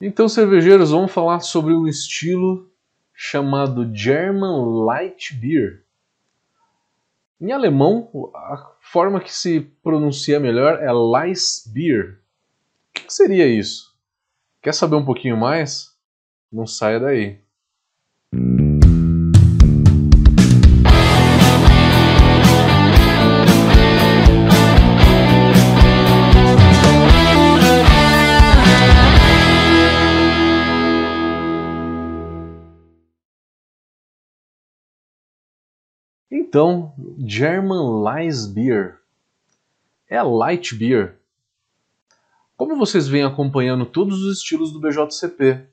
Então, cervejeiros, vamos falar sobre um estilo chamado German Light Beer. Em alemão, a forma que se pronuncia melhor é Weissbier. O que seria isso? Quer saber um pouquinho mais? Não saia daí. Então, German Light Beer é light beer. Como vocês vêm acompanhando todos os estilos do BJCP,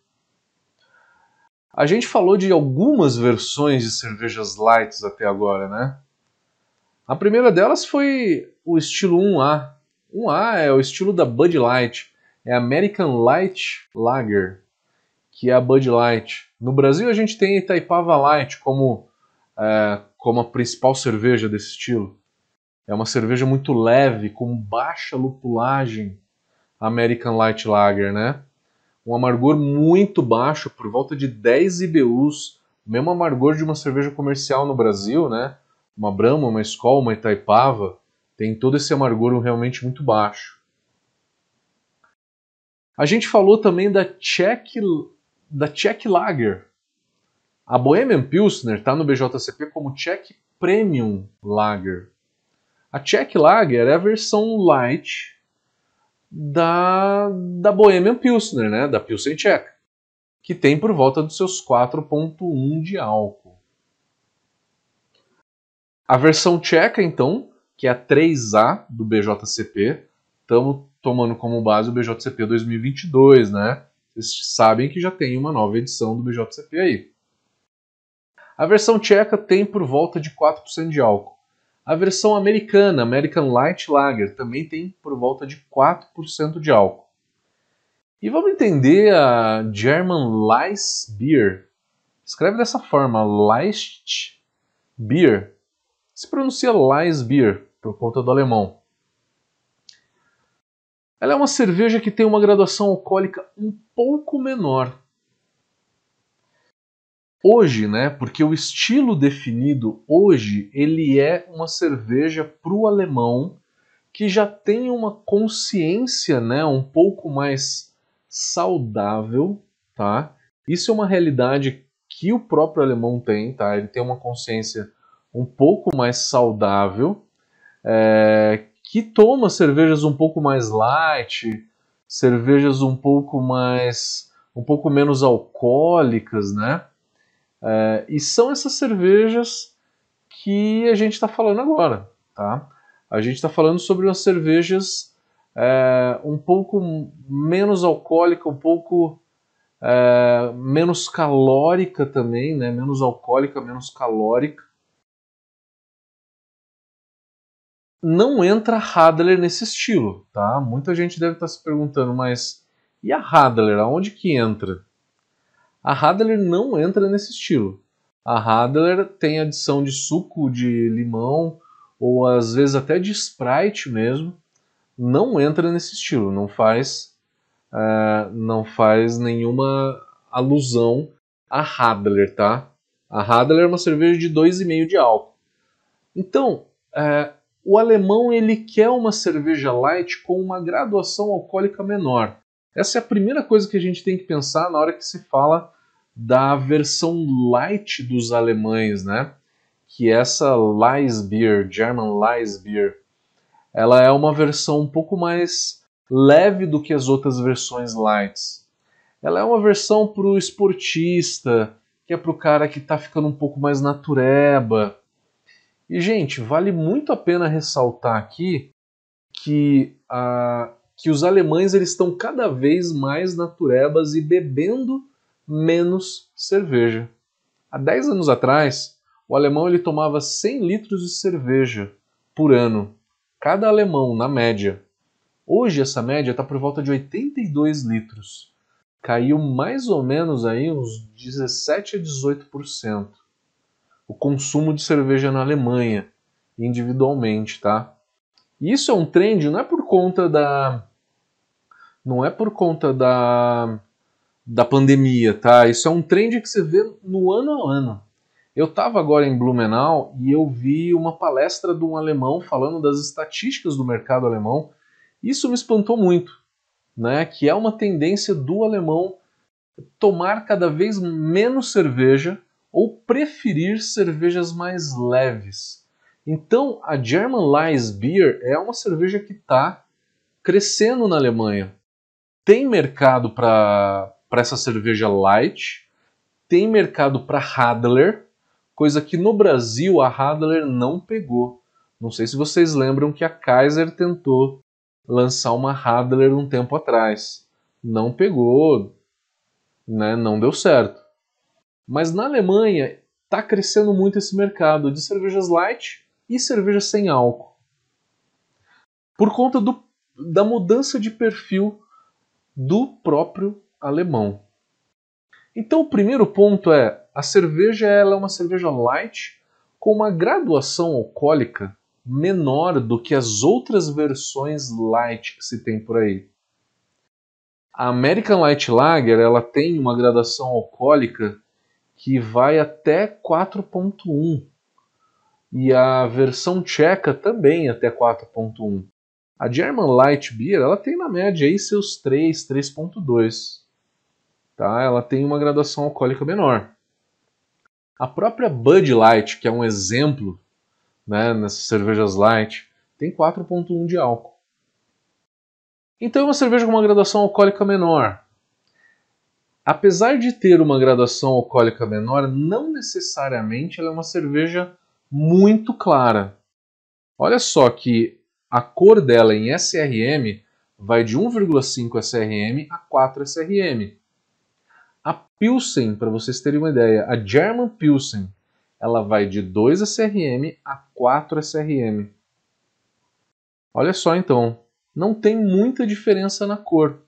a gente falou de algumas versões de cervejas lights até agora, né? A primeira delas foi o estilo 1A. 1A é o estilo da Bud Light, é American Light Lager, que é a Bud Light. No Brasil a gente tem Itaipava Light como é, como a principal cerveja desse estilo. É uma cerveja muito leve, com baixa lupulagem, American Light Lager, né? Um amargor muito baixo, por volta de 10 IBUs, mesmo amargor de uma cerveja comercial no Brasil, né? Uma Brahma, uma Skol, uma Itaipava, tem todo esse amargor realmente muito baixo. A gente falou também da Czech, da Czech Lager, a Bohemian Pilsner está no BJCP como Czech Premium Lager. A Czech Lager é a versão light da, da Bohemian Pilsner, né? da Pilsen Czech, que tem por volta dos seus 4,1 de álcool. A versão tcheca, então, que é a 3A do BJCP, estamos tomando como base o BJCP 2022, né? Vocês sabem que já tem uma nova edição do BJCP aí. A versão tcheca tem por volta de 4% de álcool. A versão americana, American Light Lager, também tem por volta de 4% de álcool. E vamos entender a German Light Beer. Escreve dessa forma, Light Beer. Se pronuncia Light Beer, por conta do alemão. Ela é uma cerveja que tem uma graduação alcoólica um pouco menor hoje, né? Porque o estilo definido hoje ele é uma cerveja para o alemão que já tem uma consciência, né? Um pouco mais saudável, tá? Isso é uma realidade que o próprio alemão tem, tá? Ele tem uma consciência um pouco mais saudável, é, que toma cervejas um pouco mais light, cervejas um pouco mais, um pouco menos alcoólicas, né? É, e são essas cervejas que a gente está falando agora, tá? A gente está falando sobre umas cervejas é, um pouco menos alcoólica, um pouco é, menos calórica também, né? Menos alcoólica, menos calórica. Não entra Radler nesse estilo, tá? Muita gente deve estar tá se perguntando, mas e a Radler, aonde que entra? A Radler não entra nesse estilo. A Radler tem adição de suco de limão ou às vezes até de Sprite mesmo. Não entra nesse estilo, não faz, uh, não faz nenhuma alusão a Radler, tá? A Radler é uma cerveja de 2,5 de álcool. Então, uh, o alemão ele quer uma cerveja light com uma graduação alcoólica menor. Essa é a primeira coisa que a gente tem que pensar na hora que se fala da versão light dos alemães, né? Que essa Leisbier, German Leisbier, ela é uma versão um pouco mais leve do que as outras versões lights. Ela é uma versão para o esportista, que é para o cara que está ficando um pouco mais natureba. E, gente, vale muito a pena ressaltar aqui que, a, que os alemães eles estão cada vez mais naturebas e bebendo menos cerveja. Há 10 anos atrás, o alemão ele tomava 100 litros de cerveja por ano, cada alemão na média. Hoje essa média está por volta de 82 litros. Caiu mais ou menos aí uns 17 a 18% o consumo de cerveja na Alemanha, individualmente, tá? Isso é um trend, não é por conta da não é por conta da da pandemia, tá? Isso é um trend que você vê no ano a ano. Eu estava agora em Blumenau e eu vi uma palestra de um alemão falando das estatísticas do mercado alemão. Isso me espantou muito, né? Que é uma tendência do alemão tomar cada vez menos cerveja ou preferir cervejas mais leves. Então, a German Lies Beer é uma cerveja que está crescendo na Alemanha. Tem mercado para essa cerveja light, tem mercado para Radler, coisa que no Brasil a Radler não pegou. Não sei se vocês lembram que a Kaiser tentou lançar uma Radler um tempo atrás. Não pegou, né? não deu certo. Mas na Alemanha está crescendo muito esse mercado de cervejas light e cervejas sem álcool. Por conta do, da mudança de perfil do próprio alemão. Então o primeiro ponto é a cerveja ela é uma cerveja light com uma graduação alcoólica menor do que as outras versões light que se tem por aí. A American Light Lager ela tem uma graduação alcoólica que vai até 4.1 e a versão tcheca também até 4.1. A German Light Beer ela tem na média aí seus 3, 3.2. Tá? Ela tem uma graduação alcoólica menor. A própria Bud Light, que é um exemplo né, nessas cervejas light, tem 4,1 de álcool. Então é uma cerveja com uma graduação alcoólica menor. Apesar de ter uma graduação alcoólica menor, não necessariamente ela é uma cerveja muito clara. Olha só que a cor dela em SRM vai de 1,5 SRM a 4 SRM. Pilsen, para vocês terem uma ideia, a German Pilsen, ela vai de 2 SRM a 4 SRM. Olha só então, não tem muita diferença na cor.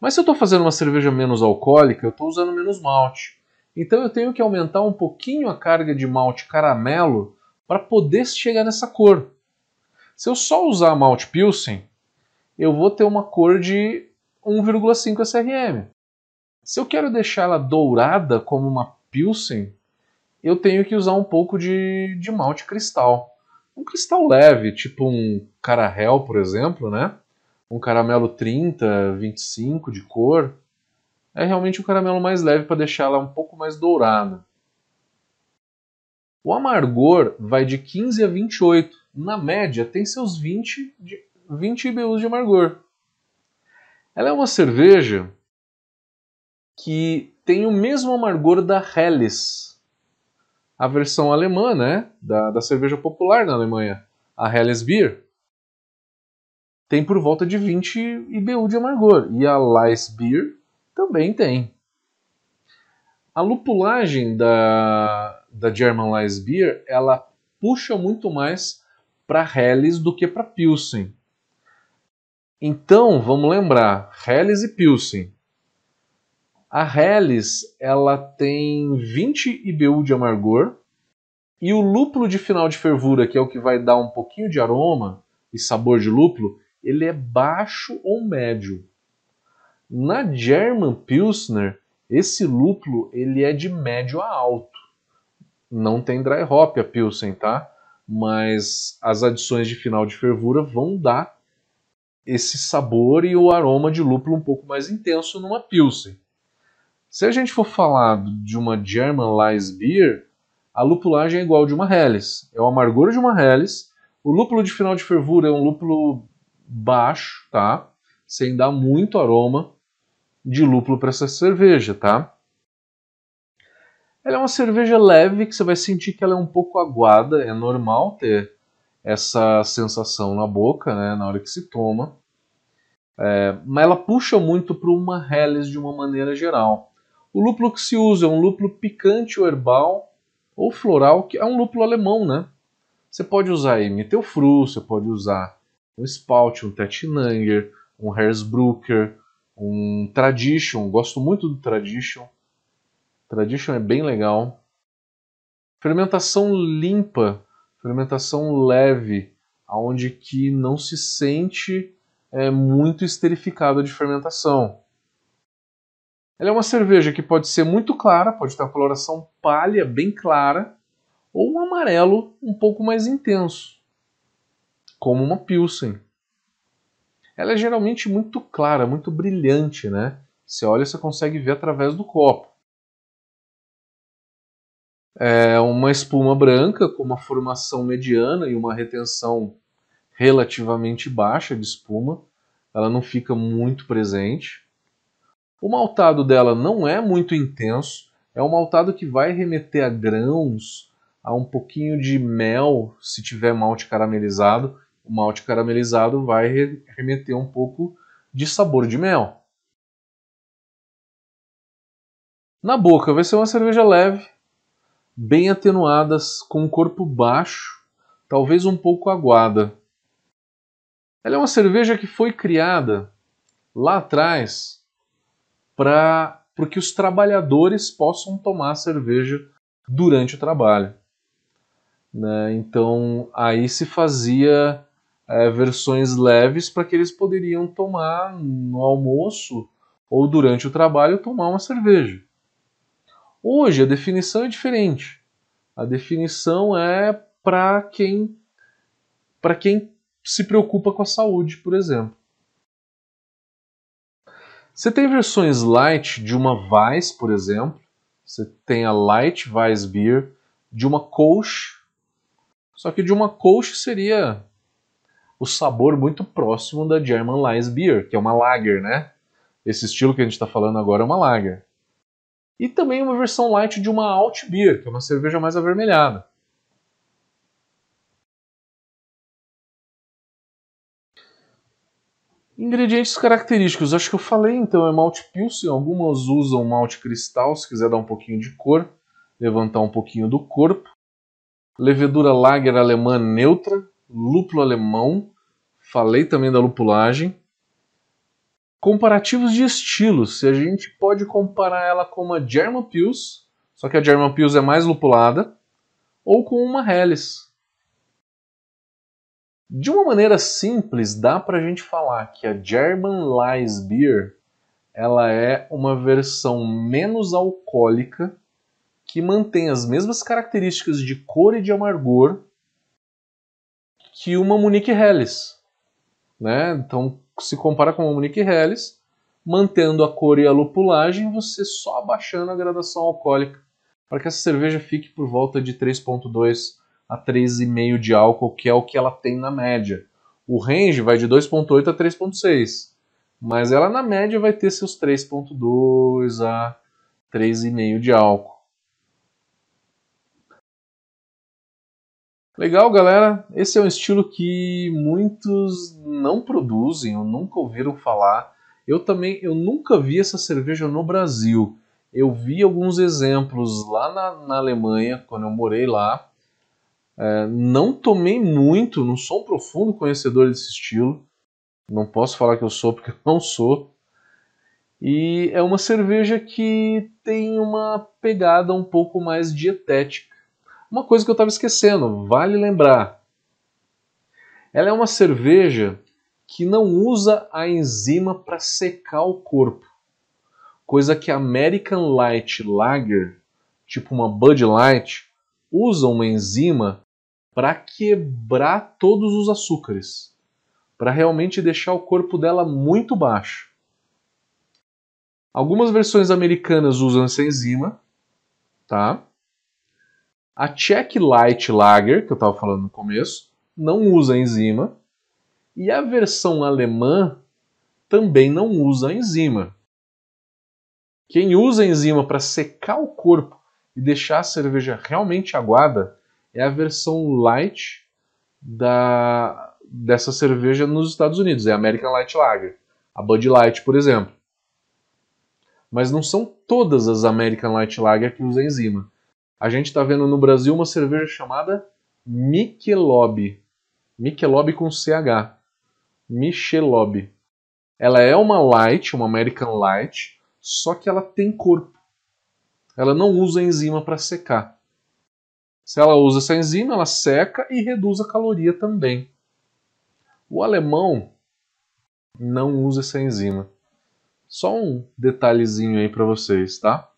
Mas se eu estou fazendo uma cerveja menos alcoólica, eu estou usando menos malte. Então eu tenho que aumentar um pouquinho a carga de malte caramelo para poder chegar nessa cor. Se eu só usar malte Pilsen, eu vou ter uma cor de 1,5 SRM. Se eu quero deixar ela dourada como uma Pilsen, eu tenho que usar um pouco de, de malte cristal. Um cristal leve, tipo um Carahel, por exemplo, né? Um caramelo 30, 25 de cor. É realmente um caramelo mais leve para deixar ela um pouco mais dourada. O amargor vai de 15 a 28. Na média, tem seus 20, de, 20 IBUs de amargor. Ela é uma cerveja que tem o mesmo amargor da Helles, a versão alemã, né, da, da cerveja popular na Alemanha, a Helles Beer. Tem por volta de 20 IBU de amargor e a Leis Beer também tem. A lupulagem da, da German Leis Beer, ela puxa muito mais para Helles do que para Pilsen. Então, vamos lembrar, Helles e Pilsen a Helles ela tem 20 IBU de amargor e o lúpulo de final de fervura, que é o que vai dar um pouquinho de aroma e sabor de lúpulo, ele é baixo ou médio. Na German Pilsner, esse lúpulo ele é de médio a alto. Não tem dry hop a Pilsen, tá? Mas as adições de final de fervura vão dar esse sabor e o aroma de lúpulo um pouco mais intenso numa Pilsen. Se a gente for falar de uma German Lies Beer, a lupulagem é igual de uma Helles. É o amargor de uma Helles. O lúpulo de final de fervura é um lúpulo baixo, tá? Sem dar muito aroma de lúpulo para essa cerveja, tá? Ela é uma cerveja leve que você vai sentir que ela é um pouco aguada, é normal ter essa sensação na boca, né, na hora que se toma. É, mas ela puxa muito para uma Helles de uma maneira geral. O lúpulo que se usa é um lúpulo picante ou herbal ou floral, que é um lúpulo alemão, né? Você pode usar aí Mittelfru, você pode usar um Spalt, um Tettnanger, um Hersbrucker, um Tradition. Gosto muito do Tradition. Tradition é bem legal. Fermentação limpa, fermentação leve, aonde que não se sente é, muito esterificado de fermentação. Ela é uma cerveja que pode ser muito clara, pode ter uma coloração palha bem clara, ou um amarelo um pouco mais intenso, como uma Pilsen. Ela é geralmente muito clara, muito brilhante, né? Você olha, você consegue ver através do copo. É uma espuma branca com uma formação mediana e uma retenção relativamente baixa de espuma. Ela não fica muito presente. O maltado dela não é muito intenso, é um maltado que vai remeter a grãos, a um pouquinho de mel, se tiver malte caramelizado. O malte caramelizado vai remeter um pouco de sabor de mel. Na boca vai ser uma cerveja leve, bem atenuadas, com um corpo baixo, talvez um pouco aguada. Ela é uma cerveja que foi criada lá atrás para que os trabalhadores possam tomar cerveja durante o trabalho. Né? Então aí se fazia é, versões leves para que eles poderiam tomar no almoço ou durante o trabalho tomar uma cerveja. Hoje a definição é diferente. A definição é para quem para quem se preocupa com a saúde, por exemplo. Você tem versões light de uma Weiss, por exemplo. Você tem a Light Weiss Beer, de uma Kolsch. Só que de uma Kolsch seria o sabor muito próximo da German Weiss Beer, que é uma lager, né? Esse estilo que a gente está falando agora é uma lager. E também uma versão light de uma Alt Beer, que é uma cerveja mais avermelhada. Ingredientes característicos, acho que eu falei, então é malte pilsen, algumas usam malte cristal, se quiser dar um pouquinho de cor, levantar um pouquinho do corpo. Levedura lager alemã neutra, lúpulo alemão, falei também da lupulagem. Comparativos de estilos, se a gente pode comparar ela com uma German Pils, só que a German Pils é mais lupulada, ou com uma Helles. De uma maneira simples, dá para a gente falar que a German Lies Beer ela é uma versão menos alcoólica que mantém as mesmas características de cor e de amargor que uma Munich Helles. Né? Então, se compara com o Monique Helles, mantendo a cor e a lupulagem, você só abaixando a gradação alcoólica para que essa cerveja fique por volta de 3.2 a 3,5 de álcool, que é o que ela tem na média. O range vai de 2.8 a 3.6, mas ela na média vai ter seus 3.2 a 3,5 de álcool. Legal, galera. Esse é um estilo que muitos não produzem ou nunca ouviram falar. Eu também, eu nunca vi essa cerveja no Brasil. Eu vi alguns exemplos lá na, na Alemanha, quando eu morei lá. É, não tomei muito, não sou um profundo conhecedor desse estilo. Não posso falar que eu sou porque eu não sou. E é uma cerveja que tem uma pegada um pouco mais dietética. Uma coisa que eu estava esquecendo, vale lembrar. Ela é uma cerveja que não usa a enzima para secar o corpo. Coisa que a American Light Lager, tipo uma Bud Light, usa uma enzima para quebrar todos os açúcares, para realmente deixar o corpo dela muito baixo. Algumas versões americanas usam essa enzima, tá? A Czech Light Lager, que eu estava falando no começo, não usa enzima. E a versão alemã também não usa enzima. Quem usa enzima para secar o corpo e deixar a cerveja realmente aguada é a versão light da, dessa cerveja nos Estados Unidos, é a American Light Lager. A Bud Light, por exemplo. Mas não são todas as American Light Lager que usam enzima a gente está vendo no Brasil uma cerveja chamada Michelob. Michelob com CH. Michelob. Ela é uma light, uma American Light, só que ela tem corpo. Ela não usa enzima para secar. Se ela usa essa enzima, ela seca e reduz a caloria também. O alemão não usa essa enzima. Só um detalhezinho aí para vocês, tá?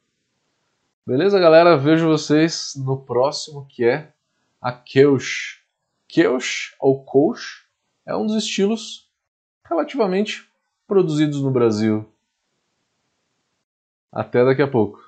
Beleza, galera? Vejo vocês no próximo que é a Keush. Keush ou Kouch é um dos estilos relativamente produzidos no Brasil. Até daqui a pouco.